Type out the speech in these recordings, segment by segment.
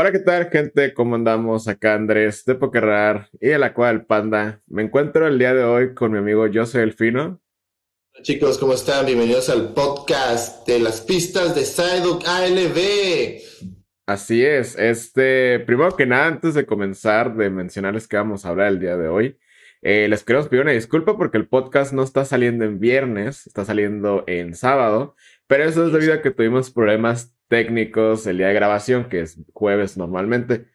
Hola, ¿qué tal, gente? ¿Cómo andamos? Acá Andrés de Pokerrar y de la Cueva del Panda. Me encuentro el día de hoy con mi amigo Yo Soy el Fino. Hola, chicos, ¿cómo están? Bienvenidos al podcast de las pistas de Psyduck ALB. Así es. Este, primero que nada, antes de comenzar de mencionarles que vamos a hablar el día de hoy, eh, les queremos pedir una disculpa porque el podcast no está saliendo en viernes, está saliendo en sábado, pero eso es debido a que tuvimos problemas técnicos el día de grabación, que es jueves normalmente.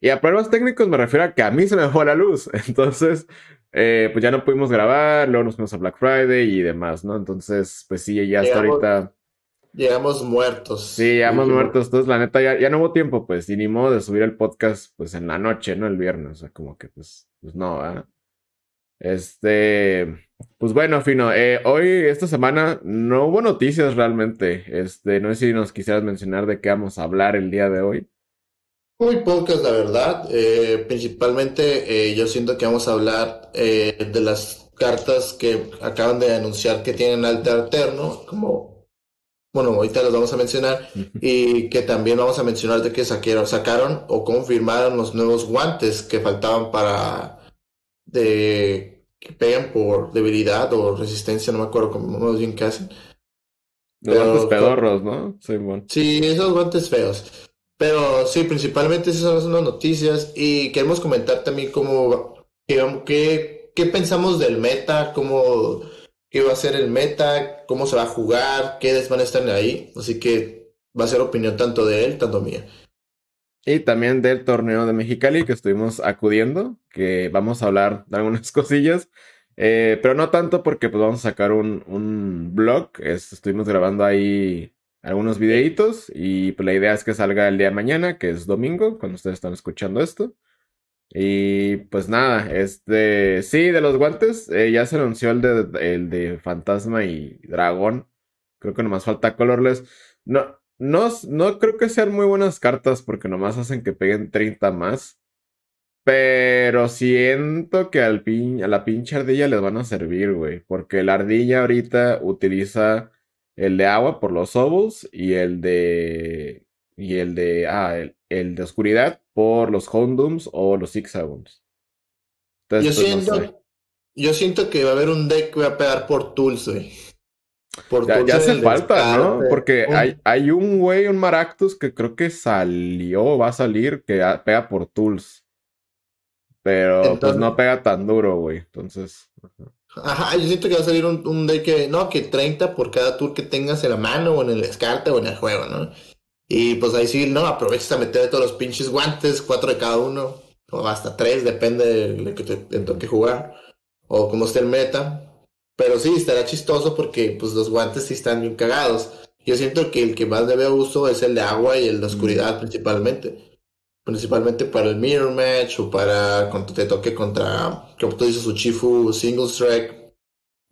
Y a problemas técnicos me refiero a que a mí se me fue la luz. Entonces, eh, pues ya no pudimos grabar, luego nos fuimos a Black Friday y demás, ¿no? Entonces, pues sí, ya hasta ahorita. Llegamos muertos. Sí, llegamos muertos. Entonces, la neta, ya, ya no hubo tiempo, pues, y ni modo de subir el podcast, pues, en la noche, ¿no? El viernes. O sea, como que, pues, pues no, ¿verdad? Este, pues bueno, Fino, eh, hoy, esta semana, no hubo noticias realmente. Este, no sé si nos quisieras mencionar de qué vamos a hablar el día de hoy. Muy pocas, la verdad. Eh, principalmente, eh, yo siento que vamos a hablar de las cartas que acaban de anunciar que tienen alter alterno, como, bueno, ahorita las vamos a mencionar, y que también vamos a mencionar de que saquearon, sacaron o confirmaron los nuevos guantes que faltaban para de que pegan por debilidad o resistencia, no me acuerdo cómo bien que hacen. Los guantes pedorros, ¿no? Sí, bueno. sí, esos guantes feos. Pero sí, principalmente esas son las noticias y queremos comentar también cómo, qué, qué pensamos del meta, cómo, qué va a ser el meta, cómo se va a jugar, qué van a estar ahí. Así que va a ser opinión tanto de él, tanto mía. Y también del torneo de Mexicali que estuvimos acudiendo, que vamos a hablar de algunas cosillas, eh, pero no tanto porque pues vamos a sacar un, un blog, estuvimos grabando ahí algunos videitos y pues la idea es que salga el día de mañana, que es domingo, cuando ustedes están escuchando esto. Y pues nada, este, sí, de los guantes, eh, ya se anunció el de, el de Fantasma y Dragón. Creo que nomás falta Colorless. No, no, no creo que sean muy buenas cartas porque nomás hacen que peguen 30 más. Pero siento que al pin, a la pinche ardilla les van a servir, güey. Porque la ardilla ahorita utiliza el de agua por los ovos y el de. Y el de. Ah, el, de oscuridad por los Hondums o los Zigzagons. Yo pues, siento, yo siento que va a haber un deck que va a pegar por Tools, güey ya, hace falta, ¿no? Porque hay, hay un güey, un Maractus, que creo que salió, va a salir, que pega por tools. Pero pues no pega tan duro, güey. Entonces. Ajá, yo siento que va a salir un, un deck que, no, que 30 por cada tour que tengas en la mano o en el descarte o en el juego, ¿no? Y pues ahí sí, no, aprovechas a meter todos los pinches guantes, cuatro de cada uno, o hasta tres, depende de lo que te, te toque jugar, o como esté el meta. Pero sí, estará chistoso porque pues los guantes sí están bien cagados. Yo siento que el que más le veo uso es el de agua y el de oscuridad principalmente. Principalmente para el mirror match o para cuando te toque contra, como tú dices, Uchifu single strike.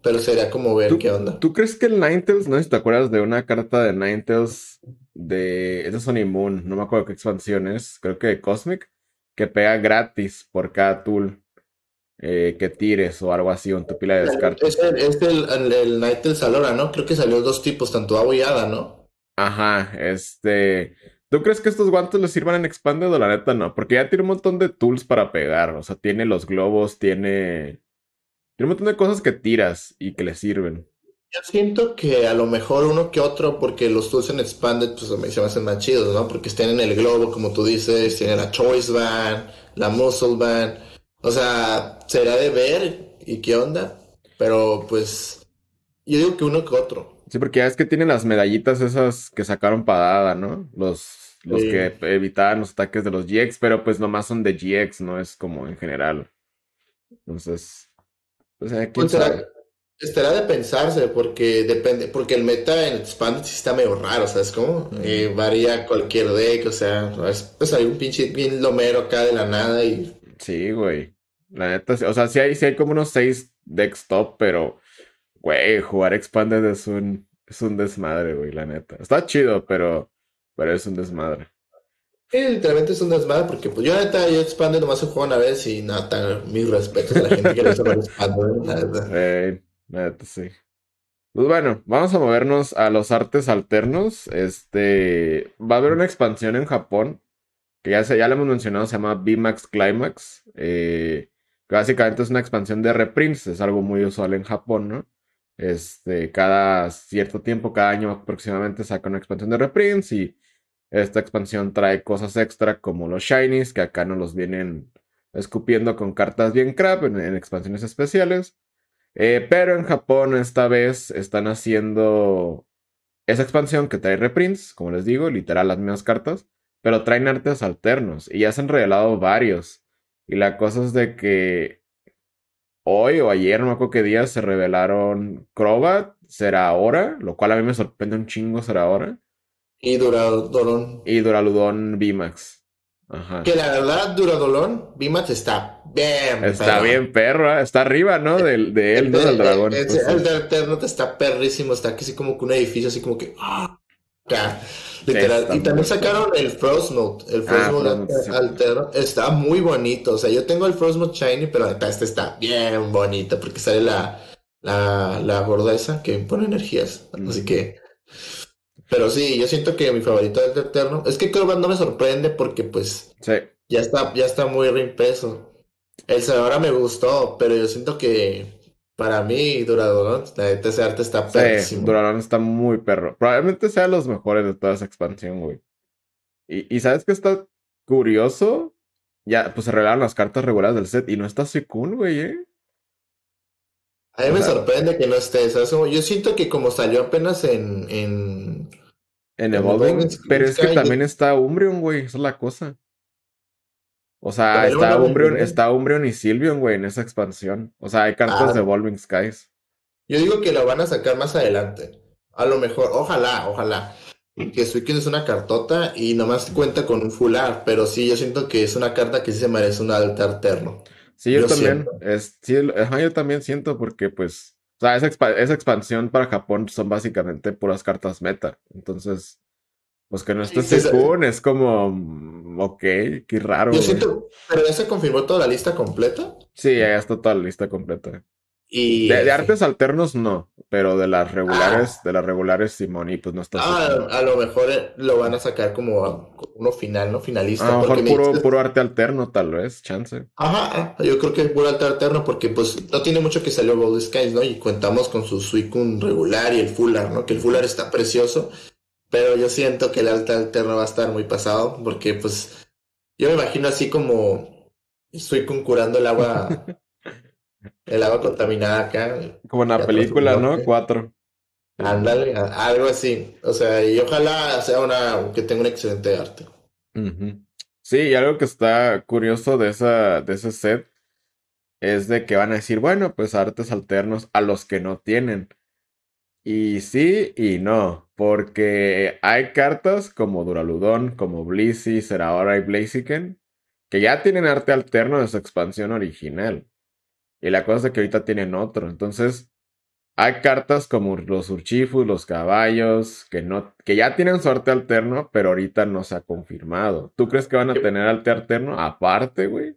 Pero sería como ver qué onda. ¿Tú crees que el Ninetales, no sé si te acuerdas de una carta de Ninetales de. Es Sony Moon, no me acuerdo qué expansión es, creo que de Cosmic, que pega gratis por cada tool. Eh, que tires o algo así en tu pila de descarte. Es el, es el, el, Salora, ¿no? Creo que salió dos tipos, tanto agua y hada, ¿no? Ajá, este. ¿Tú crees que estos guantes les sirvan en Expanded o la neta no? Porque ya tiene un montón de tools para pegar. O sea, tiene los globos, tiene. Tiene un montón de cosas que tiras y que le sirven. Yo siento que a lo mejor uno que otro, porque los tools en Expanded pues se me hacen más chidos, ¿no? Porque tienen el globo, como tú dices, tienen la Choice Band, la Muscle Band. O sea, será de ver y qué onda, pero pues yo digo que uno que otro. Sí, porque ya es que tienen las medallitas esas que sacaron para ¿no? Los, los que evitaban los ataques de los GX, pero pues nomás son de GX, no es como en general. Entonces, pues, ¿quién pues Estará de pensarse porque depende, porque el meta en Expanded sí está medio raro, ¿sabes cómo? Eh, varía cualquier deck, o sea, pues hay un pinche bien lomero acá de la nada y... Sí, güey. La neta, o sea, sí hay, sí hay como unos seis decks top, pero, güey, jugar Expanded es un, es un desmadre, güey, la neta. Está chido, pero, pero es un desmadre. Sí, literalmente es un desmadre porque, pues, yo, neta, yo Expanded nomás he jugado una vez y nada, mis respetos a la gente que le gusta Expanded, la neta. Eh, neta, sí. Pues bueno, vamos a movernos a los artes alternos. Este, va a haber una expansión en Japón que ya, se, ya lo hemos mencionado, se llama VMAX Climax. Eh, básicamente es una expansión de reprints, es algo muy usual en Japón, ¿no? Este, cada cierto tiempo, cada año aproximadamente saca una expansión de reprints y esta expansión trae cosas extra como los shinies, que acá no los vienen escupiendo con cartas bien crap en, expansiones especiales. Eh, pero en Japón esta vez están haciendo esa expansión que trae reprints, como les digo, literal las mismas cartas, pero traen artes alternos y ya se han revelado varios. Y la cosa es de que hoy o ayer, no me acuerdo qué día, se revelaron Crobat, será ahora, lo cual a mí me sorprende un chingo, será ahora. Y Duradolón. Y Duraludón VMAX. Que la verdad, Duradolón, VMAX está bien Está bien perro, ¿eh? está arriba, ¿no? De, de él, ¿no? Del dragón. El, el, de Eterno está perrísimo, está así como que un edificio, así como que... ¡ah! Literal. y también sacaron el Frostmote. El Frostmote ah, alterno. Está muy bonito. O sea, yo tengo el Frostmote Shiny, pero este está bien bonito porque sale la, la, la gorda esa que pone energías. Así que pero sí, yo siento que mi favorito es el Eterno. Es que que no me sorprende porque pues ya está, ya está muy reimpreso. El ahora me gustó, pero yo siento que para mí Duradolón, ese arte está perrísimo. Sí, Duradolón está muy perro. Probablemente sea los mejores de toda esa expansión, güey. Y, y ¿sabes qué está curioso? Ya, pues se revelaron las cartas regulares del set y no está Suicune, güey, ¿eh? A mí me sorprende que no esté. Yo siento que como salió apenas en. En, en Evolving. Pero es que también está Umbreon, güey. Esa es la cosa. O sea, está Umbreon, está Umbreon y Sylveon, güey, en esa expansión. O sea, hay cartas ah. de Evolving Skies. Yo digo que lo van a sacar más adelante. A lo mejor, ojalá, ojalá. Que Suicune es una cartota y nomás cuenta con un fular, pero sí, yo siento que es una carta que sí se merece un alta alterno. Sí, yo, también. Es, sí, yo también siento porque, pues, o sea, esa, esa, expansión para Japón son básicamente puras cartas meta. Entonces, pues que no esté sí, es como, mm, ok, qué raro. Yo siento, pero ya se confirmó toda la lista completa. Sí, ya está toda la lista completa. De, artes alternos no, pero de las regulares, ah. de las regulares Simón y pues no está. Ah, a lo mejor eh, lo van a sacar como uno final, ¿no? Finalista. A lo mejor puro, puro arte alterno, tal vez, chance. Ajá, yo creo que es puro arte alterno porque pues no tiene mucho que salió Gold Skies, ¿no? Y contamos con su Suicune regular y el Fuller, ¿no? Que el Fuller está precioso, pero yo siento que el arte alterno va a estar muy pasado porque pues yo me imagino así como Suicune curando el agua El agua contaminada acá. Como en la película, ¿no? Cuatro. Ándale, algo así. O sea, y ojalá sea una que tenga un excelente arte. Sí, y algo que está curioso de, esa, de ese set es de que van a decir, bueno, pues artes alternos a los que no tienen. Y sí y no, porque hay cartas como Duraludon, como Blissey, Serahora y Blaziken, que ya tienen arte alterno de su expansión original. Y la cosa es que ahorita tienen otro. Entonces, hay cartas como los Urchifus, los caballos, que, no, que ya tienen su arte alterno, pero ahorita no se ha confirmado. ¿Tú crees que van a tener arte alterno aparte, güey?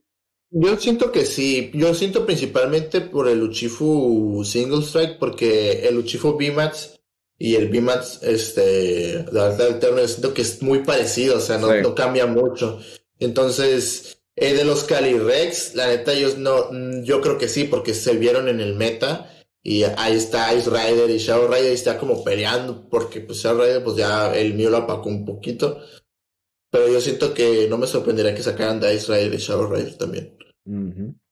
Yo siento que sí. Yo siento principalmente por el Uchifu Single Strike, porque el Uchifu VMAX y el VMAX este, de arte alterno, yo siento que es muy parecido, o sea, no, no cambia mucho. Entonces, eh, de los Calirex, la neta, ellos no, mm, yo creo que sí, porque se vieron en el meta. Y ahí está Ice Rider y Shadow Rider está como peleando, porque pues Shadow Rider, pues ya el mío lo apacó un poquito. Pero yo siento que no me sorprendería que sacaran de Ice Rider y Shadow Rider también.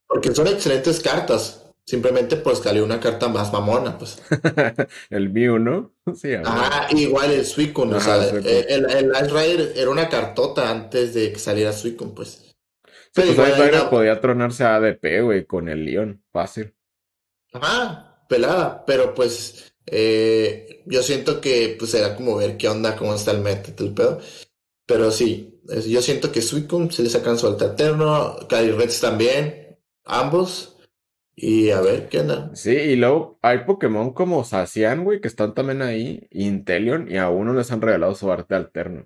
Porque son excelentes cartas. Simplemente pues salió una carta más mamona, pues. el mío, ¿no? Sí, ah, igual el Suicune, o sea, el, el, Ice Rider era una cartota antes de que saliera Suicune, pues. Pero pues podía tronarse a ADP, güey, con el León, fácil. Ajá, pelada, pero pues eh, yo siento que pues era como ver qué onda, cómo está el meta, el pedo. Pero sí, yo siento que Suicune se le sacan su alta eterno, Calyrex también, ambos. Y a ver qué onda. Sí, y luego hay Pokémon como Sacian, güey, que están también ahí, Intelion, y a uno les han regalado su arte alterno.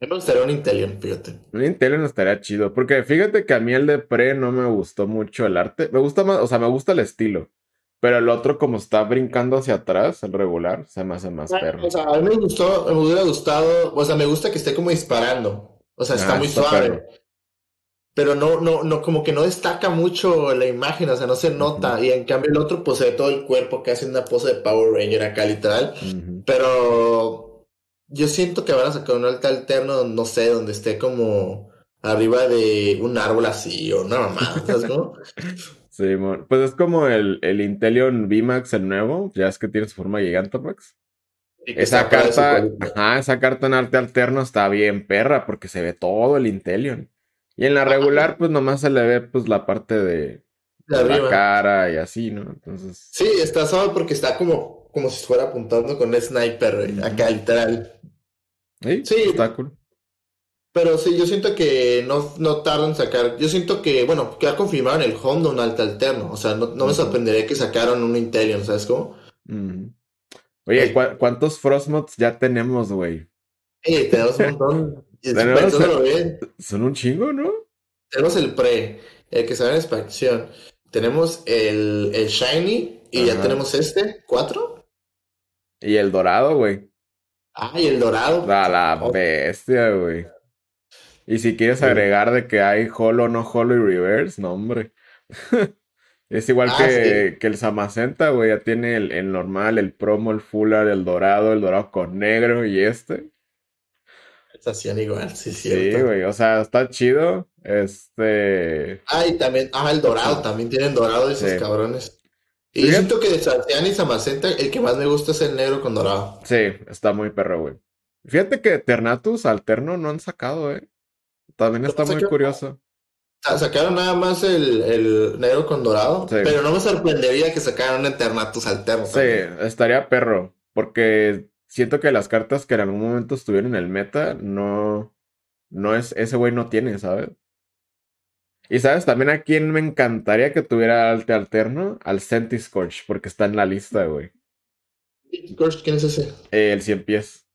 Me gustaría un Intelion, fíjate. Un Intelion estaría chido. Porque fíjate que a mí el de Pre no me gustó mucho el arte. Me gusta más, o sea, me gusta el estilo. Pero el otro, como está brincando hacia atrás, el regular, se me hace más ah, perro. O sea, a mí me gustó, me hubiera gustado. O sea, me gusta que esté como disparando. O sea, está Ah, muy está suave. perro. Pero no, no, no, como que no destaca mucho la imagen, o sea, no se nota. Y en cambio el otro, pues se ve todo el cuerpo que hace una pose de Power Ranger acá, literal. Pero yo siento que van a sacar un alta alterno, no sé, donde esté como arriba de un árbol así o una mamada, ¿sabes cómo? Sí. Pues es como el, el Intelion VMAX, el nuevo, ya es que tiene su forma Gigantamax. Esa carta, ajá, esa carta en arte alterno está bien perra porque se ve todo el Intelion. Y en la regular, pues nomás se le ve pues la parte de, De de la cara y así, ¿no? Entonces, Sí, está suave porque está como, como si fuera apuntando con un sniper, güey, acá literal. sí, Sí. está cool. Pero sí, yo siento que no, no tardan en sacar. Yo siento que, bueno, que ya confirmaron el Honda un alta alterno. O sea, no, no me sorprendería que sacaron un Intelion, ¿sabes cómo? Oye. ¿cu- ¿cuántos Frostmods ya tenemos, güey? Eh, tenemos un montón. Tenemos- Son un chingo, ¿no? tenemos el pre, el que sale en expansión. Tenemos el, el Shiny y ya tenemos este, ¿cuatro? Y el dorado, güey. Ah, y el dorado. A la Oh. bestia, güey. Y si quieres agregar de que hay holo, no holo y reverse, no, hombre. Es igual Ah, que, que el Samacenta, güey. Ya tiene el, el normal, el promo, el fuller, el dorado, el dorado con negro y este. Estación igual, sí, es Sí, cierto. güey. O sea, está chido. Este. Ah, y también, ah, el dorado, también tienen dorado esos Sí. cabrones. Y Sí. yo siento que de Sartian y Samacenta, el que más me gusta es el negro con dorado. Sí, está muy perro, güey. Fíjate que Ternatus alterno no han sacado, eh. También ¿No está muy curioso. Sa- Sacaron nada más el, el negro con dorado, Sí. pero no me sorprendería que sacaran Eternatus alterno Sí, estaría perro. Porque siento que las cartas que en algún momento estuvieron en el meta, no. No es. Ese güey no tiene, ¿sabes? Y sabes también a quién me encantaría que tuviera alte alterno, al Centiscorch, porque está en la lista, güey. Scorch, ¿Quién es ese? Eh, el 100 pies.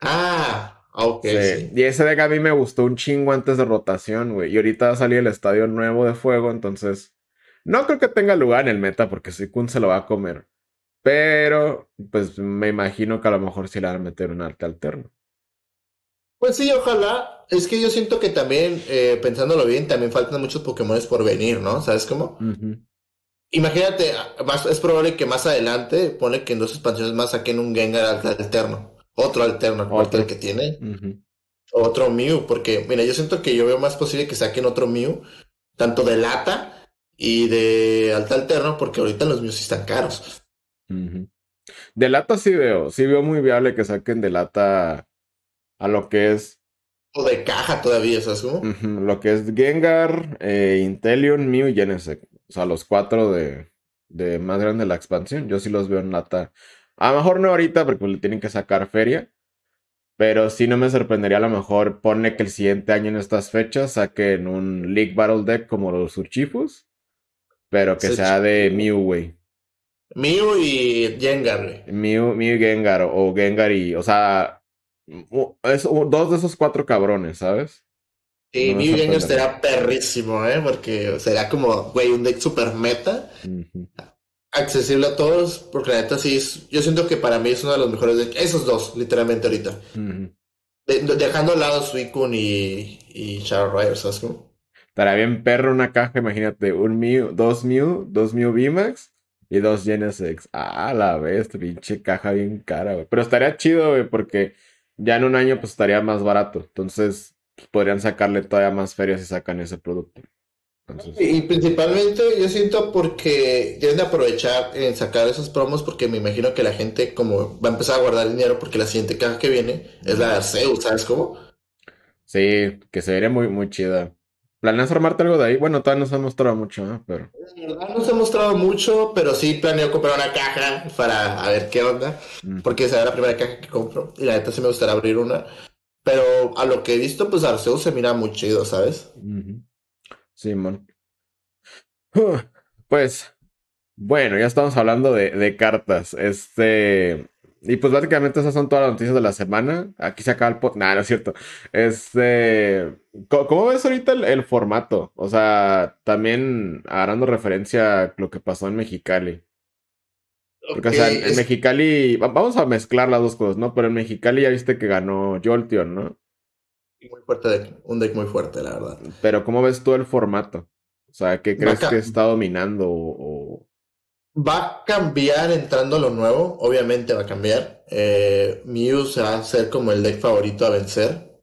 Ah, ok, Sí. sí. Y ese deck a mí me gustó un chingo antes de rotación, güey. Y ahorita va a salir el estadio nuevo de fuego, entonces. No creo que tenga lugar en el meta porque Suicune se lo va a comer. Pero, pues me imagino que a lo mejor sí le van a meter un arte alterno. Pues sí, ojalá. Es que yo siento que también, eh, pensándolo bien, también faltan muchos Pokémones por venir, ¿no? ¿Sabes cómo? Imagínate, más, es probable que más adelante, pone que en dos expansiones más saquen un Gengar al- alterno. Otro alterno, aparte del que tiene. Otro Mew, porque, mira, yo siento que yo veo más posible que saquen otro Mew, tanto de lata y de alta alterno, porque ahorita los Mews sí están caros. De lata sí veo. Sí veo muy viable que saquen de lata a lo que es. O de caja todavía, ¿sabes cómo? ujú, lo que es Gengar, eh, Inteleon, Mew y Genesect. O sea, los cuatro de, de más grande de la expansión. Yo sí los veo en lata. A lo mejor no ahorita porque le tienen que sacar feria. Pero sí no me sorprendería a lo mejor pone que el siguiente año en estas fechas saquen un League Battle Deck como los Urchifus. Pero que sea de. Mew, güey. Mew y Gengar. Mew, Mew y Gengar o Gengar y, o sea, es dos de esos cuatro cabrones, ¿sabes? Sí, No Mew y Gengar estaría perrísimo, ¿eh? Porque será como, güey, un deck super meta, accesible a todos, porque la neta sí es, yo siento que para mí es uno de los mejores decks, esos dos, literalmente ahorita. De- dejando al lado Suicune y, y Shadow Rider, ¿sabes cómo? Estaría bien perro una caja, imagínate, un Mew, dos Mew, dos Mew VMAX y dos Genesect. Ah, la vez, pinche caja bien cara, güey. Pero estaría chido, güey, porque ya en un año pues estaría más barato. Entonces, pues, podrían sacarle todavía más ferias si sacan ese producto. Entonces, Y principalmente yo siento porque deben de aprovechar en sacar esos promos porque me imagino que la gente como va a empezar a guardar dinero porque la siguiente caja que viene es la de Arceus, ¿sabes cómo? sí, que se vería muy, muy chida. ¿Planeas armarte algo de ahí? Bueno, todavía no se ha mostrado mucho, ¿eh? Pero. La verdad no se ha mostrado mucho, pero sí planeo comprar una caja para a ver qué onda, mm, porque será la primera caja que compro y la neta sí me gustaría abrir una. Pero a lo que he visto, pues Arceus se mira muy chido, ¿sabes? ujú. Simón. Uf, Pues, bueno, ya estamos hablando de, de cartas. Este. Y pues básicamente esas son todas las noticias de la semana. Aquí se acaba el pod. Nah, no es cierto. Este. ¿Cómo, ves ahorita el, el formato? O sea, también agarrando referencia a lo que pasó en Mexicali. Porque, o sea, en, es- Mexicali. va- Vamos a mezclar las dos cosas, ¿no? Pero en Mexicali ya viste que ganó Jolteon, ¿no? Muy fuerte deck, un deck muy fuerte, la verdad. Pero ¿cómo ves tú el formato? O sea, ¿qué crees que está dominando o, Va a cambiar entrando lo nuevo, obviamente va a cambiar. Eh, Mew se va a ser como el deck favorito a vencer,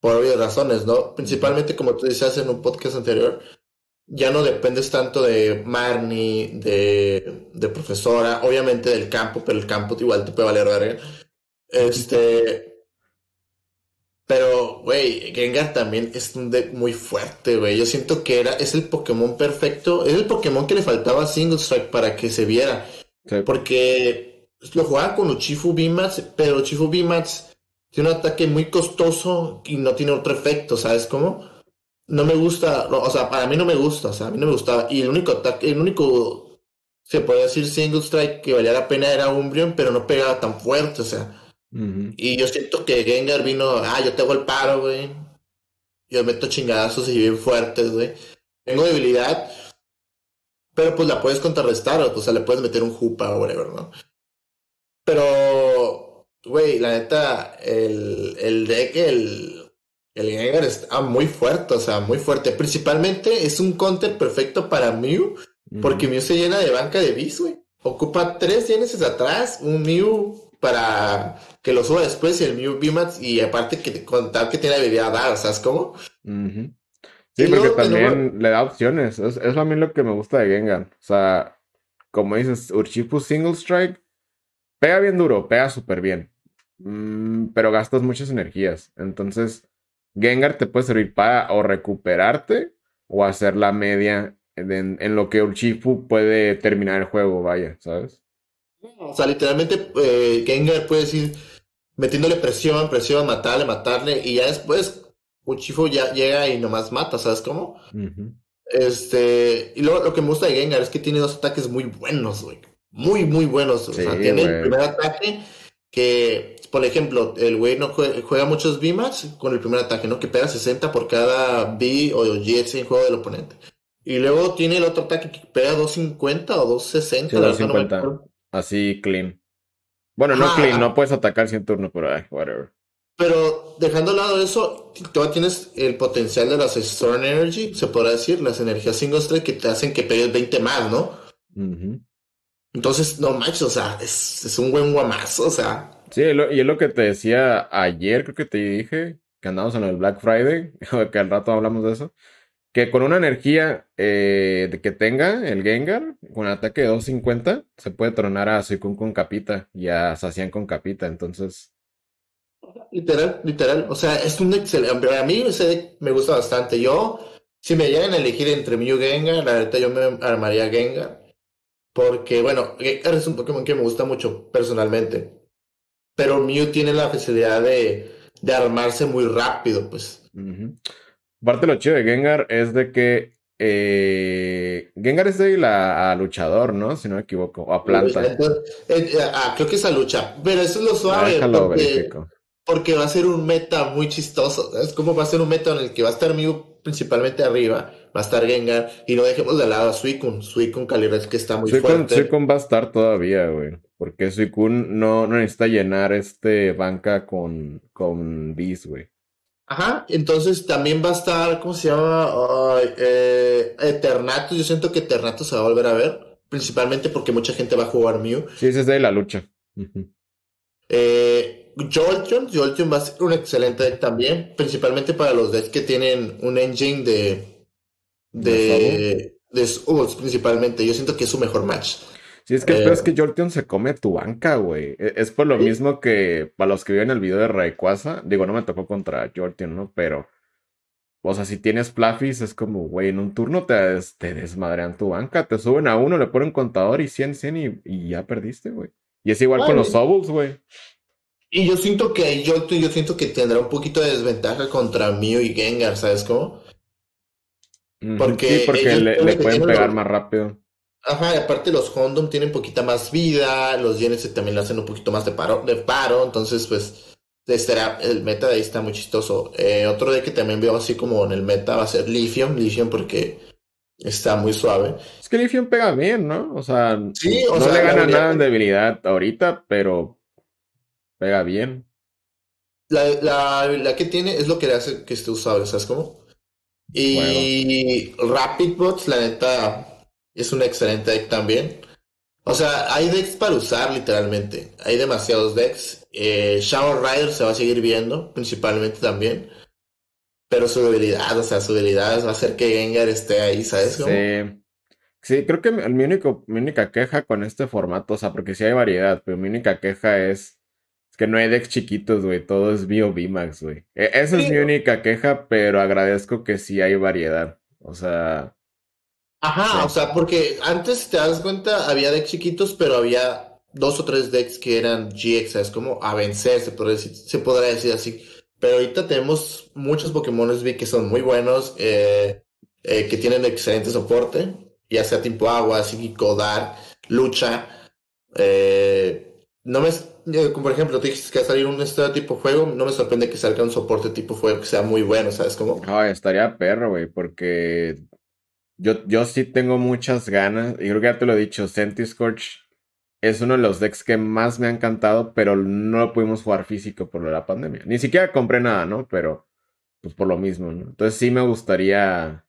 por obvias razones, ¿no? Principalmente, como tú decías en un podcast anterior, ya no dependes tanto de Marnie, de, de profesora, obviamente del campo, pero el campo igual te puede valer verga. Este. Pero, güey, Gengar también es un deck muy fuerte, güey. Yo siento que era, es el Pokémon perfecto. Es el Pokémon que le faltaba a Single Strike para que se viera. Porque lo jugaban con Uchifu VMAX, pero Uchifu VMAX tiene un ataque muy costoso y no tiene otro efecto, ¿sabes cómo? No me gusta, o sea, para mí no me gusta, o sea, a mí no me gustaba. Y el único ataque, el único, se puede decir Single Strike que valía la pena era Umbreon, pero no pegaba tan fuerte, o sea. Y yo siento que Gengar vino, ah, yo tengo el paro, güey. Yo meto chingadazos y bien fuertes, güey. Tengo debilidad, pero pues la puedes contrarrestar, o, sea, le puedes meter un jupa o whatever, ¿no? Pero, güey, la neta, el, el deck, el, el Gengar está muy fuerte, o sea, muy fuerte. Principalmente es un counter perfecto para Mew, porque Mew se llena de banca de bis, güey. Ocupa tres Genesis atrás, un Mew para que lo suba después y el VMAX y aparte que contar que tiene habilidad dar, ¿sabes cómo? Sí, porque también le da opciones. Es, es a mí lo que me gusta de Gengar. O sea, como dices, Urshifu Single Strike pega bien duro, pega súper bien. Mm, pero gastas muchas energías. Entonces, Gengar te puede servir para o recuperarte o hacer la media en, en lo que Urshifu puede terminar el juego, vaya, ¿sabes? O sea, literalmente eh, Gengar puede ir metiéndole presión, presión, matarle, matarle, y ya después Uchifu ya llega y nomás mata, ¿sabes cómo? Este, y luego lo que me gusta de Gengar es que tiene dos ataques muy buenos, güey. Muy, muy buenos. o sea, tiene el primer ataque que, por ejemplo, el güey no juega, muchos VMAX con el primer ataque, ¿no? Que pega 60 por cada B o GX en juego del oponente. Y luego tiene el otro ataque que pega 250 o 260. Sí, 250. Así clean. Bueno, no clean, no puedes atacar sin turno, pero whatever. Pero dejando a lado eso, todavía tienes el potencial de las Storm Energy, se podrá decir, las energías single strike que te hacen que pegues 20 más, ¿no? Entonces, no manches, o sea, es, un buen guamazo, o sea. Sí, y es lo que te decía ayer, creo que te dije, que andamos en el Black Friday, que al rato hablamos de eso que con una energía eh, que tenga el Gengar, con ataque de 250, se puede tronar a Suicune con capita y a Sacian con capita, entonces... Literal, literal, o sea, es un excelente... A mí ese me gusta bastante. Yo, si me llegan a elegir entre Mew y Gengar, la verdad yo me armaría Gengar. Porque, bueno, Gengar es un Pokémon que me gusta mucho personalmente. Pero Mew tiene la facilidad de, de armarse muy rápido, pues. Parte lo chido de Gengar es de que eh, Gengar es a luchador, ¿no? Si no me equivoco, o a planta. Eh, eh, ah, creo que es a lucha, pero eso es lo suave. porque, porque, va a ser un meta muy chistoso. Es como va a ser un meta en el que va a estar Mew principalmente arriba, va a estar Gengar, y no dejemos de lado a Suicune. Suicune Calyrex que está muy fuerte. Suicune va a estar todavía, güey. Porque Suicune no, no necesita llenar este banca con, con Beast, güey. Ajá, entonces también va a estar, ¿cómo se llama? Eh, Eternatus, yo siento que Eternatus se va a volver a ver, principalmente porque mucha gente va a jugar Mew. Sí, ese es de la lucha. eh, Jolteon, Jolteon va a ser un excelente deck también, principalmente para los decks que tienen un engine de... de... de, de principalmente, yo siento que es su mejor match. Si es que es que Jolteon se come tu banca, güey. E, es por lo mismo que para los que vieron el video de Rayquaza, digo, no me tocó contra Jolteon, ¿no? Pero, o sea, si tienes Fluffys, es como, güey, en un turno te, te desmadrean tu banca, te suben a uno, le ponen contador y 100, 100 y, ya perdiste, güey. Y es igual con los Sobbles, güey. Y yo siento que Jolteon, yo siento que tendrá un poquito de desventaja contra Mew y Gengar, ¿sabes cómo? Porque sí, porque le, pueden pegar más rápido. Ajá, y aparte los Hondom tienen poquita más vida, los Genesis también le hacen un poquito más de paro, de paro entonces pues este el meta de ahí está muy chistoso. Eh, otro de que también veo así como en el meta va a ser Lithium, Lithium porque está muy suave. Es que Lithium pega bien, ¿no? O sea, no le gana nada en debilidad ahorita, pero pega bien. La, la, que tiene es lo que le hace que esté usable, ¿sabes cómo? Y Rapid Bots, la neta, es un excelente deck también. O sea, hay decks para usar literalmente. Hay demasiados decks. Eh, Shower Rider se va a seguir viendo, principalmente también. Pero su debilidad, o sea, su debilidad va a hacer que Gengar esté ahí, ¿sabes? Cómo? Sí. Sí, creo que mi, único, mi única queja con este formato, o sea, porque sí hay variedad, pero mi única queja es, que no hay decks chiquitos, güey, todo es Bio Max, güey. E, esa es mi única queja, pero agradezco que sí hay variedad. O sea, Ajá, o sea, porque antes te das cuenta, había decks chiquitos, pero había dos o tres decks que eran GX, es como a vencer, se podría decir, se podrá decir así. Pero ahorita tenemos muchos Pokémon vi que son muy buenos, eh, eh, que tienen excelente soporte, ya sea tipo agua, psíquico, dar, lucha. Eh, no me, como por ejemplo, te dijiste que va a salir un estado tipo juego, no me sorprende que salga un soporte tipo fuego que sea muy bueno, ¿sabes cómo? Ay, estaría perro, güey, porque yo, yo sí tengo muchas ganas, y creo que ya te lo he dicho, Sentiscorch es uno de los decks que más me ha encantado, pero no lo pudimos jugar físico por la pandemia. Ni siquiera compré nada, ¿no? Pero, pues por lo mismo, ¿no? Entonces sí me gustaría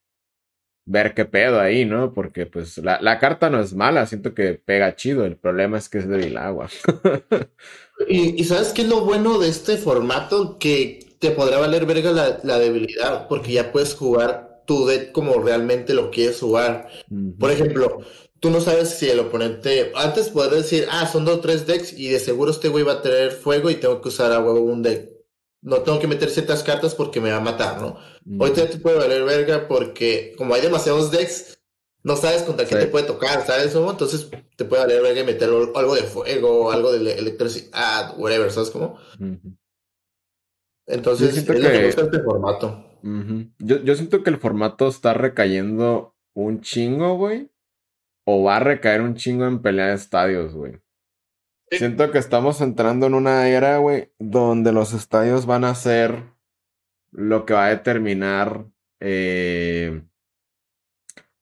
ver qué pedo ahí, ¿no? Porque pues la, la carta no es mala, siento que pega chido, el problema es que es débil agua. y, y, ¿sabes qué es lo bueno de este formato? Que te podrá valer verga la, la debilidad, porque ya puedes jugar tu deck como realmente lo quieres jugar. Por ejemplo, tú no sabes si el oponente. Antes podrías decir, ah, son dos o tres decks y de seguro este güey va a tener fuego y tengo que usar a huevo un deck. No tengo que meter ciertas cartas porque me va a matar, ¿no? Hoy te puede valer verga porque, como hay demasiados decks, no sabes contra qué te puede tocar, ¿sabes? ¿Cómo? Entonces te puede valer verga meter algo de fuego, algo de electricidad, whatever, ¿sabes cómo? Entonces, es lo que gusta este formato yo, siento que el formato está recayendo un chingo, güey. O va a recaer un chingo en pelea de estadios, güey. Siento que estamos entrando en una era, güey, donde los estadios van a ser lo que va a determinar eh,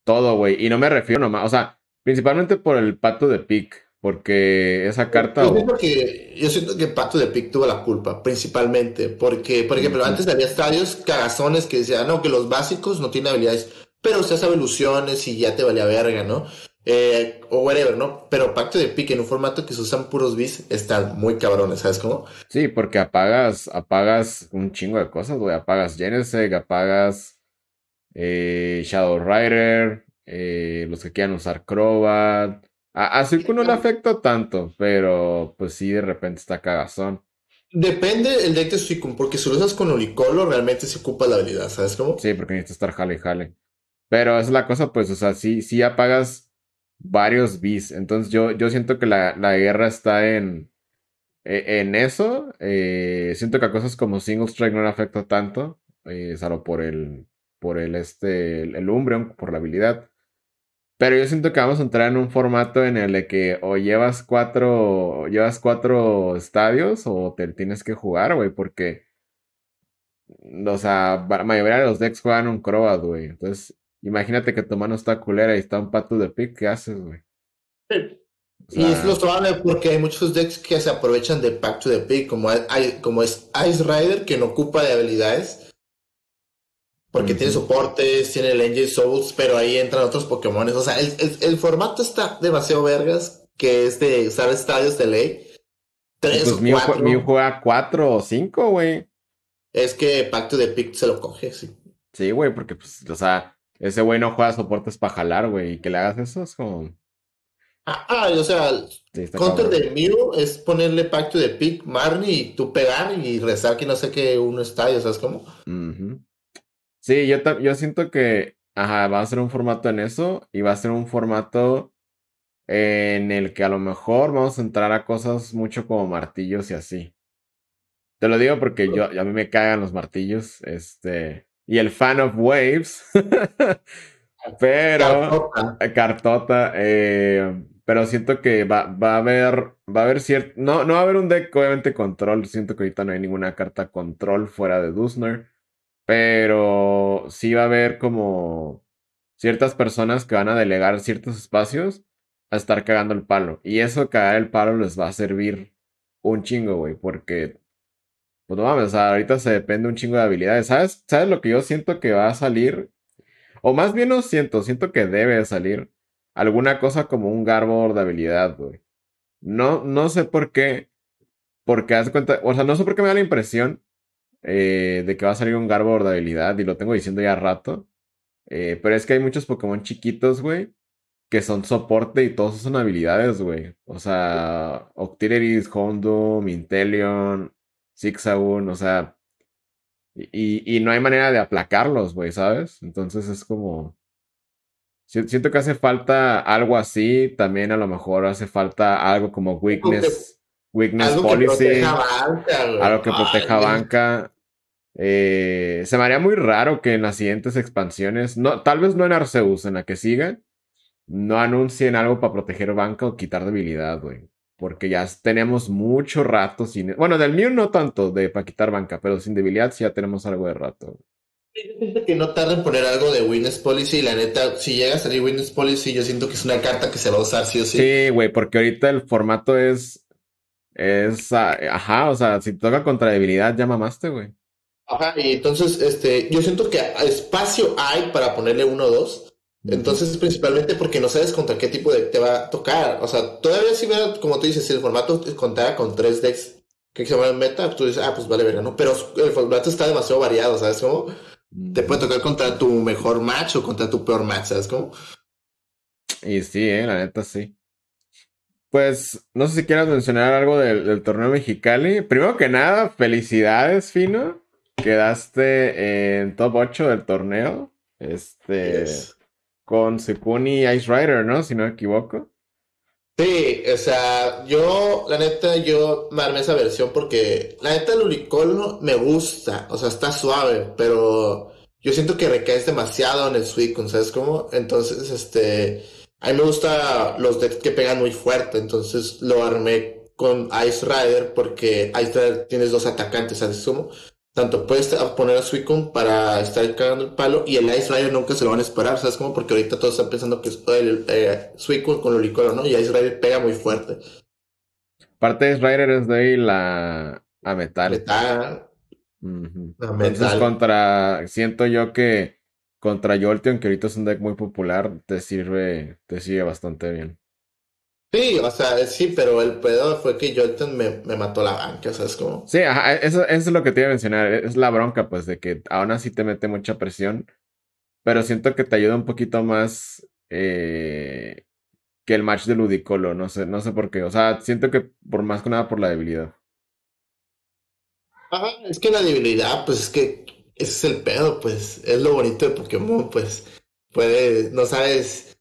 todo, güey. Y no me refiero nomás, o sea, principalmente por el pato de pick. Porque esa carta. Yo siento, que, yo siento que Pato de Pic tuvo la culpa, principalmente. Porque, por ejemplo, antes había estadios cagazones que decían, no, que los básicos no tienen habilidades, pero usted sabe ilusiones y ya te valía verga, ¿no? Eh, o whatever, ¿no? Pero Pacto de Pic en un formato que se usan puros bis están muy cabrones, ¿sabes cómo? Sí, porque apagas, apagas un chingo de cosas, güey. Apagas Genesec, apagas eh, Shadow Rider, eh, los que quieran usar Crobat. A, a no le afecta tanto, pero pues sí, de repente está cagazón. Depende el deck de Suicune, porque si lo usas con Unicolo, realmente se ocupa la habilidad, ¿sabes cómo? Sí, porque necesitas estar jale y jale. Pero es la cosa, pues, o sea, sí, sí apagas varios bis. Entonces yo, yo siento que la, guerra está en, e, en eso. Eh, siento que a cosas como Single Strike no le afecta tanto, eh, salvo por el, por el, este, el Umbreon, por la habilidad. Pero yo siento que vamos a entrar en un formato en el de que o llevas cuatro, llevas cuatro estadios o te tienes que jugar, güey, porque, o sea, la mayoría de los decks juegan un Crobat, güey. Entonces, imagínate que tu mano está culera y está un pato de pick, ¿qué haces, güey? y es lo probable porque hay muchos decks que se aprovechan de Pack to the Pick, como, hay, como es Ice Rider, que no ocupa de habilidades porque tiene soportes, tiene el Angel Souls, pero ahí entran otros Pokémon. O sea, el, formato está demasiado vergas, que es de usar estadios de ley. Tres pues o cuatro. juega cuatro o cinco, güey. Es que Pacto de Pick se lo coge, sí. Sí, güey, porque, pues, o sea, ese güey no juega soportes para jalar, güey, y que le hagas eso es como... Ah, ah o sea, el counter de Mew es ponerle Pacto de Pick, Marnie, y tú pegar y rezar que no sé qué uno estadio, ¿sabes cómo? Sí, yo, yo siento que ajá, va a ser un formato en eso y va a ser un formato en el que a lo mejor vamos a entrar a cosas mucho como martillos y así. Te lo digo porque yo, a mí me cagan los martillos, este, y el fan of waves, pero cartota, cartota eh, pero siento que va, va a haber, va a haber cierto, no, no va a haber un deck obviamente control, siento que ahorita no hay ninguna carta control fuera de Dusner. Pero sí va a haber como ciertas personas que van a delegar ciertos espacios a estar cagando el palo. Y eso, cagar el palo, les va a servir un chingo, güey. Porque Pues no mames, ahorita se depende un chingo de habilidades. ¿Sabes? ¿Sabes lo que yo siento que va a salir? O más bien no siento, siento que debe salir alguna cosa como un Garbor de habilidad, güey. No, no sé por qué. Porque haz cuenta, o sea, no sé por qué me da la impresión eh, de que va a salir un Garbor de habilidad y lo tengo diciendo ya rato. Eh, pero es que hay muchos Pokémon chiquitos, güey, que son soporte y todos son habilidades, güey. O sea, Octilleris, Houndoom, Inteleon, Zigzagoon, o sea. Y, y no hay manera de aplacarlos, güey, ¿sabes? Entonces es como. Siento que hace falta algo así. También a lo mejor hace falta algo como weakness, weakness algo policy. Que proteja banca, güey. algo que proteja Ay, banca. Eh, se me haría muy raro que en las siguientes expansiones, no, tal vez no en Arceus, en la que siga, no anuncien algo para proteger banca o quitar debilidad, güey. Porque ya tenemos mucho rato sin. Bueno, del mío no tanto de para quitar banca, pero sin debilidad sí ya tenemos algo de rato. Yo siento que no tarda en poner algo de Witness Policy. La neta, si llega a salir Witness Policy, yo siento que es una carta que se va a usar sí o sí. Sí, güey, porque ahorita el formato es. Es. ah, Ajá, o sea, si toca contra debilidad, ya mamaste, güey. Ajá, y entonces, este, yo siento que espacio hay para ponerle uno o dos. Entonces, principalmente porque no sabes contra qué tipo de deck te va a tocar. O sea, todavía si hubiera, como tú dices, si el formato contara con tres decks que se llaman meta, tú dices, ah, pues vale verga, ¿no? Pero el formato está demasiado variado, ¿sabes cómo? Te puede tocar contra tu mejor match o contra tu peor match, ¿sabes cómo? Y sí, eh, la neta sí. Pues, no sé si quieras mencionar algo del, del torneo Mexicali. Primero que nada, felicidades, Fino. Quedaste en top 8 del torneo. Este. Yes. Con Sukuni y Ice Rider, ¿no? Si no me equivoco. Sí, o sea, yo, la neta, yo me armé esa versión porque la neta el Unicol me gusta, o sea, está suave, pero yo siento que recaes demasiado en el Suicune, ¿sabes cómo? Entonces, este, a mí me gusta los decks que pegan muy fuerte, entonces lo armé con Ice Rider porque Ice Rider tienes dos atacantes, ¿sabes cómo? Tanto puedes poner a Suicune para estar cagando el palo y el Ice Rider nunca se lo van a esperar, ¿sabes cómo? Porque ahorita todos están pensando que es el eh, Suicune con Lolicolo, ¿no? Y Ice Rider pega muy fuerte. Parte de Ice Rider es de ahí la. A metal. Metal, a Entonces, metal. contra. Siento yo que contra Jolteon, que ahorita es un deck muy popular, te sirve, te sirve bastante bien. Sí, o sea, sí, pero el pedo fue que Jolten me, me mató la banca, ¿sabes cómo? Sí, ajá, eso, eso es lo que te iba a mencionar. Es la bronca, pues, de que aún así te mete mucha presión. Pero siento que te ayuda un poquito más eh, que el match de Ludicolo. No sé, no sé por qué. O sea, siento que por más que nada por la debilidad. Ajá, es que la debilidad, pues es que ese es el pedo, pues, es lo bonito de Pokémon, pues, puede, no sabes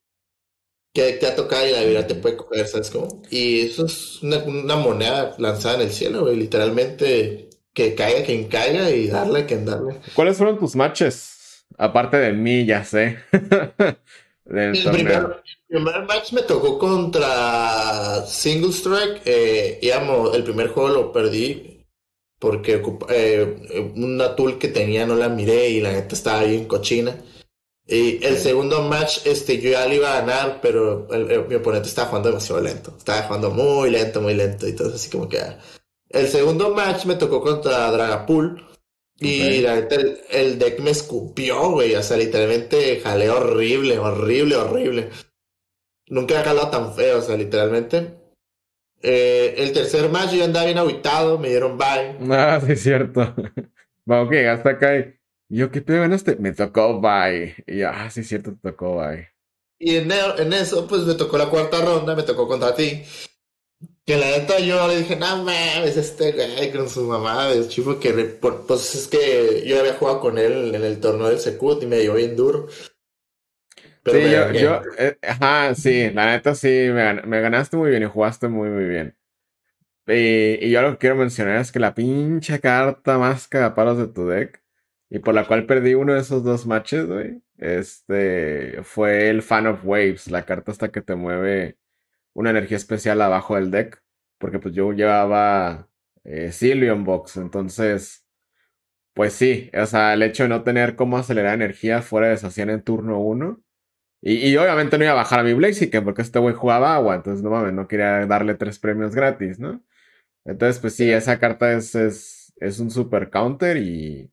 qué te ha tocado y la debilidad te puede coger, ¿sabes cómo? Y eso es una, una moneda lanzada en el cielo, güey, literalmente, que caiga quien caiga y darle a quien darle. ¿Cuáles fueron tus matches? Aparte de mí, ya sé. El primer, el primer match me tocó contra Single Strike. Eh, íbamos- el primer juego lo perdí porque eh, una tool que tenía no la miré y la neta estaba bien cochina. Y el segundo match, este, yo ya lo iba a ganar, pero el- el- mi oponente estaba jugando demasiado lento. Estaba jugando muy lento, muy lento. Y entonces así como que... El segundo match me tocó contra Dragapult. Y Ok. la el, el deck me escupió, güey. O sea, literalmente jalé horrible, horrible, horrible. Nunca he jalado tan feo, o sea, literalmente. Eh, el tercer match yo andaba bien aguitado, me dieron bye. Ah, sí, es cierto. Vamos, que llegaste acá y yo, ¿qué pedo ganaste? Me tocó bye. Y yo, ah, sí, es cierto, te tocó bye. Y en, e- en eso, pues me tocó la cuarta ronda, me tocó contra ti. Que la neta yo le dije, no mames, este güey con su mamá de chivo que pues es que yo había jugado con él en el torneo del Secut y me dio bien duro. Pero Sí, yo, yo, eh, ajá, sí, la neta sí, me, me ganaste muy bien y jugaste muy, muy bien. Y, y yo lo que quiero mencionar es que la pinche carta más cagapalos de tu deck, y por la cual perdí uno de esos dos matches, güey, este, fue el Fan of Waves, la carta hasta que te mueve una energía especial abajo del deck, porque pues yo llevaba eh, Box, entonces, pues sí, o sea, el hecho de no tener cómo acelerar energía fuera de Sacian en turno uno. Y, y obviamente no iba a bajar a mi Blaziken porque este güey jugaba agua, entonces no mames, no quería darle tres premios gratis, ¿no? Entonces, pues sí, esa carta es, es, es un super counter y.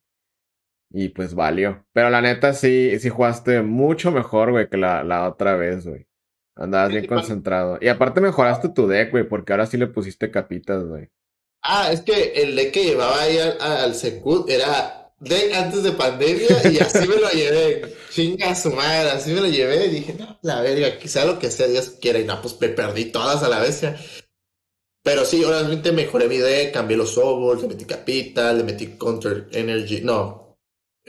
Y pues valió. Pero la neta sí, sí jugaste mucho mejor, güey, que la, la otra vez, güey. Andabas bien concentrado. Y aparte mejoraste tu deck, güey, porque ahora sí le pusiste capitas, güey. Ah, es que el deck que llevaba ahí al, al Secut era deck antes de pandemia y así me lo llevé. Chinga su madre, así me lo llevé y dije, no, la verga, quizá lo que sea Dios quiera. Y no, pues me perdí todas a la bestia. Pero sí, obviamente mejoré mi deck, cambié los sobos, le metí capital, le metí counter energy, no,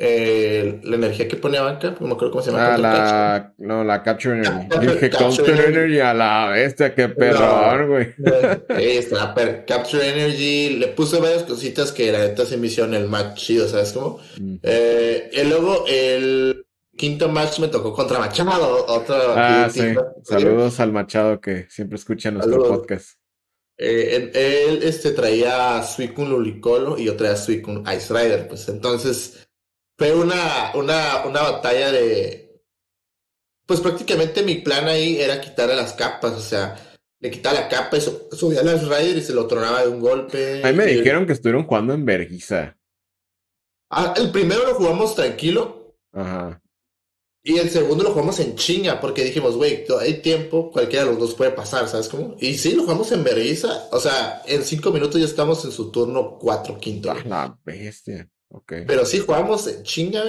eh, la energía que pone a banca, no me acuerdo cómo se llama. Ah, la, no, la Capture Energy. Dije Capture Energy a la bestia, qué perro, güey. Está, Capture Energy, le puse varias cositas que la neta se me hicieron el match chido, ¿sabes cómo? Mm. Eh, y luego el quinto match me tocó contra Machado, otra. Ah, sí. Saludos al Machado que siempre escucha nuestro podcast. Eh, él, este, traía Suicune Lulicolo y yo traía Suicune Ice Rider, pues entonces fue una, una, una batalla de... Pues prácticamente mi plan ahí era quitarle las capas, o sea, le quitaba la capa y subía a las Rider y se lo tronaba de un golpe. A mí me dijeron que estuvieron jugando en Berguisa. Ah, el primero lo jugamos tranquilo. Ajá. Y el segundo lo jugamos en chinga, porque dijimos, güey, hay tiempo, cualquiera de los dos puede pasar, ¿sabes cómo? Y sí, lo jugamos en Berguisa. O sea, en cinco minutos ya estamos en su turno cuatro, quinto. Ah, la bestia. Pero sí jugamos en chinga.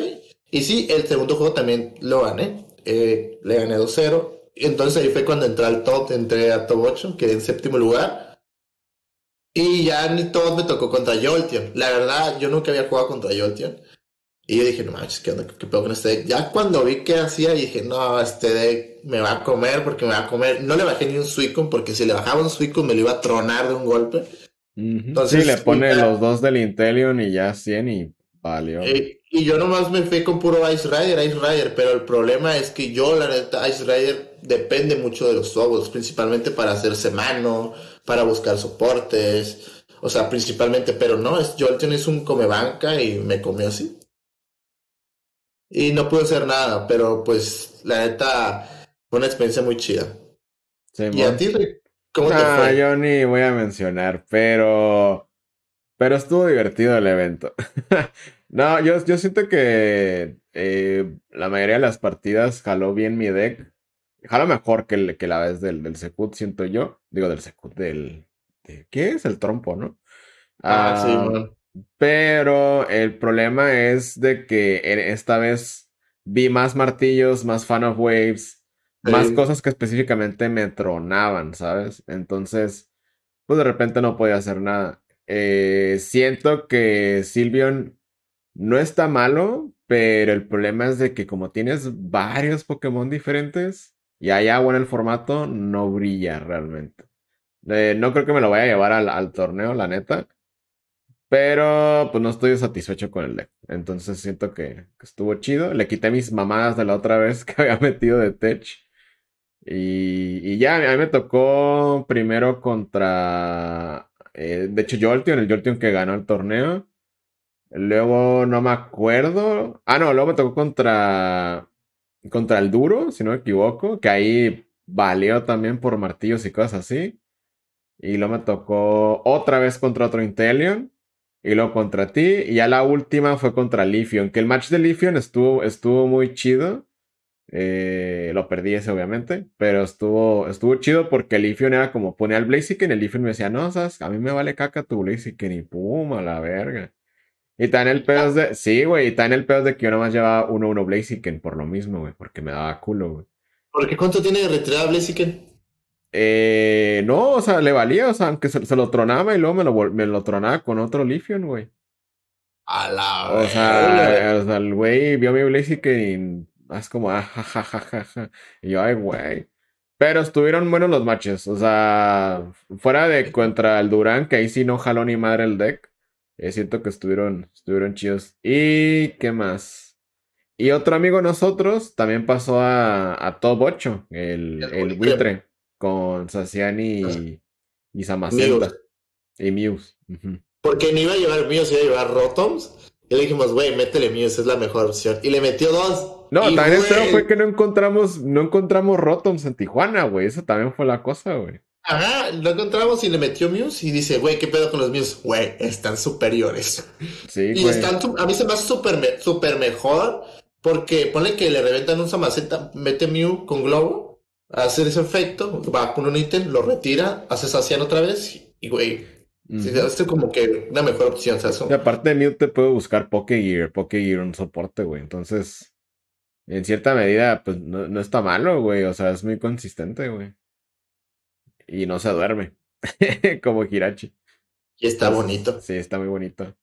Y sí, el segundo juego también lo gané. Eh, le gané 2-0. Entonces ahí fue cuando entré al top, entré a top 8, quedé en séptimo lugar. Y ya ni todo me tocó contra Jolteon. La verdad, yo nunca había jugado contra Jolteon. Y yo dije, no manches, ¿qué onda? ¿Qué pedo con este deck? Ya cuando vi qué hacía, dije, no, este deck me va a comer porque me va a comer. No le bajé ni un Suicune porque si le bajaba un Suicune me lo iba a tronar de un golpe. Entonces, sí, le pone los dos del Intelion y ya 100 y valió. Eh, y yo nomás me fui con puro Ice Rider, Ice Rider, pero el problema es que yo, la neta, Ice Rider depende mucho de los sobos, principalmente para hacerse mano, para buscar soportes, o sea, principalmente, pero no, es, Jolteon es un come banca y me comió así. Y no pude hacer nada, pero pues, la neta, fue una experiencia muy chida. ¿Y a ti, ¿Cómo te fue? yo ni voy a mencionar, pero. Pero estuvo divertido el evento. no, yo, yo siento que eh, la mayoría de las partidas jaló bien mi deck. Jaló mejor que, que la vez del, del Secut, siento yo. Digo, del Secut, del. ¿Qué es? El trompo, ¿no? Ah, sí, man. Pero el problema es de que esta vez vi más martillos, más fan of waves más cosas que específicamente me tronaban, ¿sabes? Entonces, pues de repente no podía hacer nada. Eh, siento que Silvion no está malo, pero el problema es de que como tienes varios Pokémon diferentes y hay agua en el formato, no brilla realmente. Eh, no creo que me lo vaya a llevar al, torneo, la neta. Pero pues no estoy satisfecho con el deck. Entonces siento que, que, estuvo chido. Le quité mis mamadas de la otra vez que había metido de Tech. Y, ya, a mí me tocó primero contra, eh, de hecho, Jolteon, el Jolteon que ganó el torneo. Luego no me acuerdo. Ah, no, luego me tocó contra, contra el Duro, si no me equivoco, que ahí valió también por martillos y cosas así. Y luego me tocó otra vez contra otro Intelion. Y luego contra ti. Y ya la última fue contra Lifion. Que el match de Lifion estuvo, estuvo muy chido. Eh, lo perdí ese, obviamente. Pero estuvo, estuvo chido porque el Ifion era como ponía al Blaziken. El Ifion me decía, no, sabes, a mí me vale caca tu Blaziken. Y pum, a la verga. Y está en el pedo de. Sí, güey. Y está en el pedo de que yo nomás llevaba 1-1 Blaziken por lo mismo, güey. Porque me daba culo, güey. ¿Por qué cuánto tiene de retirada Blaziken? Eh, no, o sea, le valía, o sea, aunque se, lo tronaba y luego me lo, me lo tronaba con otro Lifion, güey. A la o sea, o sea, el güey vio mi Blaziken y es como, ah, Y yo, ay, güey. Pero estuvieron buenos los matches. O sea, fuera de contra el Durán, que ahí sí no jaló ni madre el deck. Eh, siento que estuvieron, estuvieron chidos. ¿Y qué más? Y otro amigo de nosotros también pasó a, a Top 8, el, el, buitre, con Saciani y, y Samacenta. Y Muse. Porque ni iba a llevar Muse, iba a llevar Rotoms. Y le dijimos, güey, métele Muse, es la mejor opción. Y le metió dos. No, también fue que no encontramos, no encontramos Rotoms en Tijuana, güey. Eso también fue la cosa, güey. Ajá, lo encontramos y le metió Muse y dice, güey, ¿qué pedo con los Muse? Güey, están superiores. Sí, y güey. están, a mí se me hace súper súper mejor porque ponle que le reventan un Samaceta, mete Mew con globo, hace ese efecto, va con un ítem, lo retira, hace Sacian otra vez y, güey, Ujú. es como que una mejor opción, ¿sabes? Y aparte de Mute te puedo buscar Pokegear, Pokegear un soporte, güey. Entonces, en cierta medida, pues no, no está malo, güey. O sea, es muy consistente, güey. Y no se duerme. Como Hirachi. Y está bonito. Sí, está muy bonito.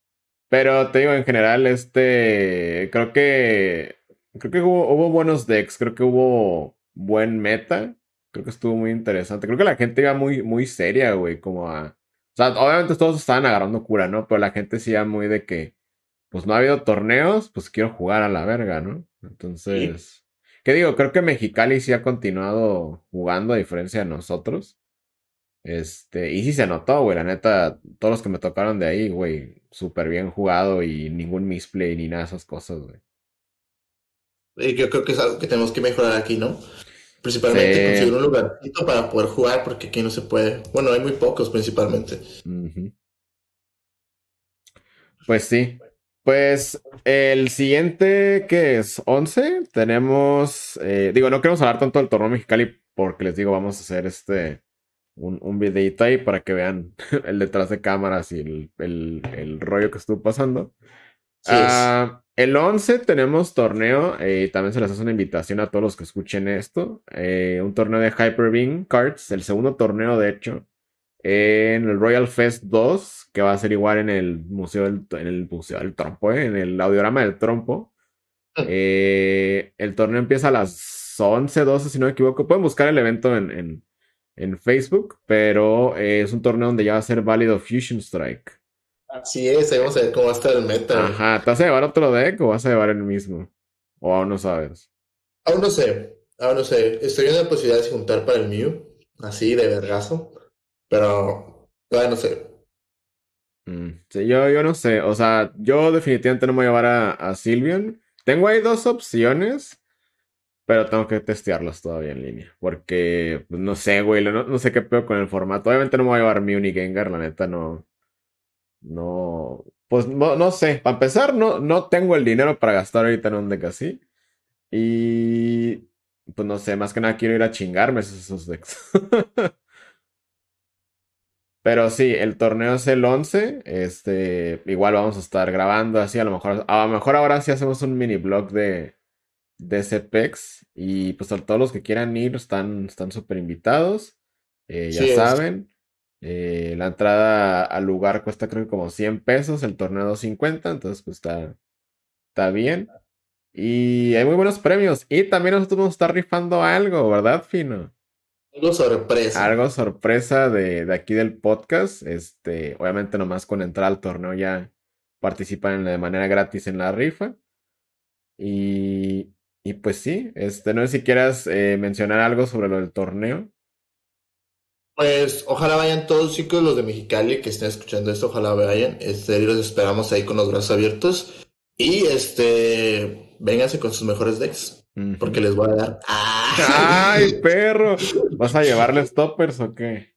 Pero te digo, en general, este. Creo que. Creo que hubo, hubo buenos decks. Creo que hubo buen meta. Creo que estuvo muy interesante. Creo que la gente iba muy, muy seria, güey. Como a. O sea, obviamente todos estaban agarrando cura, ¿no? Pero la gente sí iba muy de que. Pues no ha habido torneos, pues quiero jugar a la verga, ¿no? Entonces. ¿Qué digo? Creo que Mexicali sí ha continuado jugando, a diferencia de nosotros. Este, y sí se notó, güey, la neta, todos los que me tocaron de ahí, güey, súper bien jugado y ningún misplay ni nada de esas cosas, güey. Y yo creo que es algo que tenemos que mejorar aquí, ¿no? Principalmente Sí. conseguir un lugarcito para poder jugar porque aquí no se puede. Bueno, hay muy pocos principalmente. Pues sí. Pues el siguiente, que es 11, tenemos, eh, digo, no queremos hablar tanto del torneo Mexicali porque les digo, vamos a hacer este, un, un videito ahí para que vean el detrás de cámaras y el, el- el rollo que estuvo pasando. Sí. Ah, el 11 tenemos torneo, eh, y también se les hace una invitación a todos los que escuchen esto. eh, un torneo de Hyper Beam Cards, el segundo torneo, de hecho, en el Royal Fest 2, que va a ser igual en el Museo del, en el Museo del Trompo, eh, en el Audiorama del Trompo. Eh, el torneo empieza a las 11, 12, si no me equivoco. Pueden buscar el evento en, en- en Facebook, pero eh, es un torneo donde ya va a ser válido Fusion Strike. Así es, ahí vamos a ver cómo va a estar el meta. Ajá, ¿te vas a llevar otro deck o vas a llevar el mismo? O aún no sabes. Aún no sé, aún no sé. Estoy en la posibilidad de juntar para el Mew, así de vergazo, pero todavía no sé. Mm, sí, yo, yo no sé. O sea, yo definitivamente no me voy a llevar a, a Sylveon. Tengo ahí dos opciones, pero tengo que testearlas todavía en línea. Porque, pues, no sé, güey, no, no sé qué peor con el formato. Obviamente no me voy a llevar Mew ni Gengar, la neta no. No. Pues no, no sé. Para empezar, no, no tengo el dinero para gastar ahorita en un deck así. Y. Pues no sé, más que nada quiero ir a chingarme esos, esos decks. Pero sí, el torneo es el 11. Este, igual vamos a estar grabando así. A lo mejor, a lo mejor ahora sí hacemos un mini blog de, de ese PEX. Y pues a todos los que quieran ir están están súper invitados. Eh, ya Sí saben. Eh, la entrada al lugar cuesta creo que como 100 pesos. El torneo 250. Entonces pues está, está bien. Y hay muy buenos premios. Y también nosotros vamos a estar rifando algo, ¿verdad, Fino? Algo sorpresa. Algo sorpresa de, de aquí del podcast. Este, obviamente nomás con entrar al torneo ya participan de manera gratis en la rifa. Y, y pues sí, este, no sé si quieras eh, mencionar algo sobre lo del torneo. Pues ojalá vayan todos chicos los de Mexicali que estén escuchando esto, ojalá vayan. Este, los esperamos ahí con los brazos abiertos. Y este, vénganse con sus mejores decks, porque les voy a dar. ¡Ah! ¡Ay, perro! ¿Vas a llevarles toppers o qué?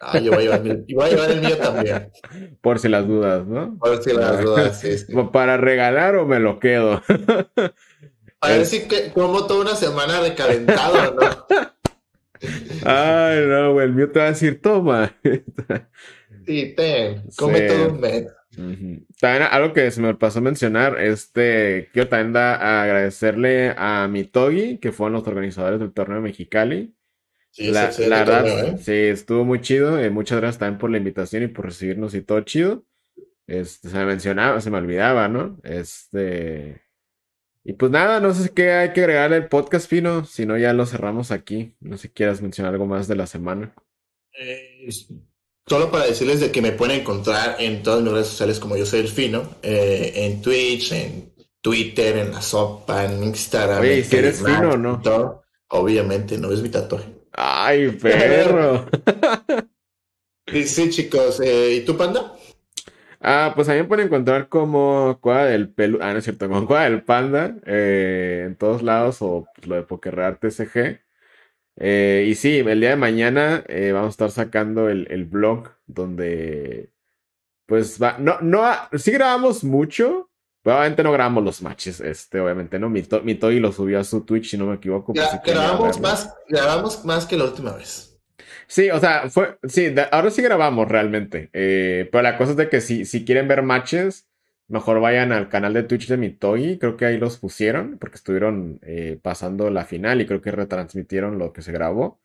Ah, yo voy a llevar, mi- y voy a llevar el mío también. Por si las dudas, ¿no? Ver si las dudas, sí, sí. ¿Para regalar o me lo quedo? A ver si que, como toda una semana recalentado, ¿no? Ay, no, güey, el mío te va a decir, toma. Sí, ten, come Sí. todo un mes. También algo que se me pasó a mencionar, este, quiero también da- agradecerle a Mitogi, que fueron los organizadores del torneo de Mexicali. Sí, La, verdad, torneo, ¿eh? sí, estuvo muy chido. eh, muchas gracias también por la invitación y por recibirnos y todo chido. Este, se me mencionaba, se me olvidaba, ¿no? Este, y pues nada, no sé qué hay que agregarle al podcast fino, si no ya lo cerramos aquí. No sé si quieras mencionar algo más de la semana. Eh, solo para decirles de que me pueden encontrar en todas mis redes sociales como yo soy el fino, eh, en Twitch, en Twitter, en la sopa, en Instagram. Oye, ¿y en si eres fino o no? todo. Obviamente, no es mi tatuaje. ¡Ay, perro! Sí, chicos, eh, ¿y tú, Panda? Ah, pues también pueden encontrar como Cueva del Pelu... Ah, no es cierto, como Cueva del Panda eh, en todos lados o pues, lo de Pokerrear TCG. Eh, y sí, el día de mañana eh, vamos a estar sacando el, el blog donde, pues, va, no, no, sí grabamos mucho, obviamente no grabamos los matches, este, obviamente, ¿no? Mi, to, mi Toy lo subió a su Twitch, si no me equivoco. Pues, si grabamos, más, grabamos más que la última vez. Sí, o sea, fue, sí, ahora sí grabamos realmente, eh, pero la cosa es de que si, si quieren ver matches, mejor vayan al canal de Twitch de Mitogi, creo que ahí los pusieron, porque estuvieron eh, pasando la final y creo que retransmitieron lo que se grabó.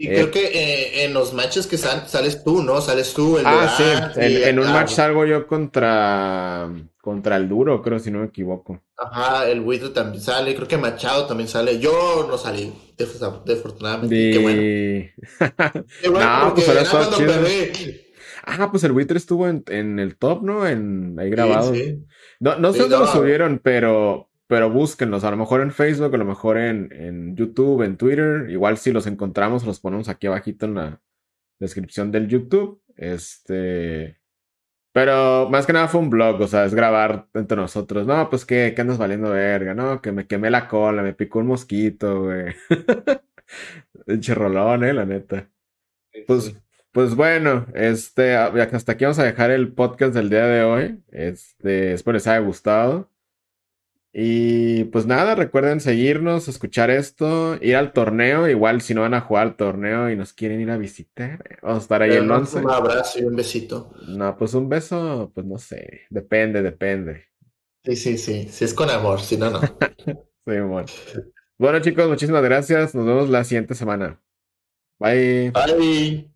Y creo eh, que eh, en los matches que sales tú, ¿no? Sales tú, el Ah, sí, en, un match salgo yo contra, contra el duro, creo, si no me equivoco. Ajá, el Wither también sale, creo que Machado también sale. Yo no salí, desafortunadamente. Qué bueno. Qué bueno, no, pues ahora Ah, pues el Wither estuvo en, en, el top, ¿no? En, ahí grabado. No, no sé dónde lo subieron, pero, pero búsquenlos. A lo mejor en Facebook, a lo mejor en, en YouTube, en Twitter. Igual si los encontramos, los ponemos aquí abajito en la descripción del YouTube. Este. Pero más que nada fue un blog, o sea, es grabar entre nosotros. No, pues que, ¿qué andas valiendo verga? No, que me quemé la cola, me picó un mosquito, güey. El rolón, eh, la neta. Pues, pues bueno, este, hasta aquí vamos a dejar el podcast del día de hoy. Este, espero les haya gustado. Y pues nada, recuerden seguirnos, escuchar esto, ir al torneo. Igual si no van a jugar al torneo y nos quieren ir a visitar, vamos a estar ahí el 11. Un abrazo y un besito. No, pues un beso, pues no sé, depende, depende. Sí, sí, sí, si es con amor, si no, no. sí, amor. Bueno chicos, muchísimas gracias. Nos vemos la siguiente semana. Bye. Bye.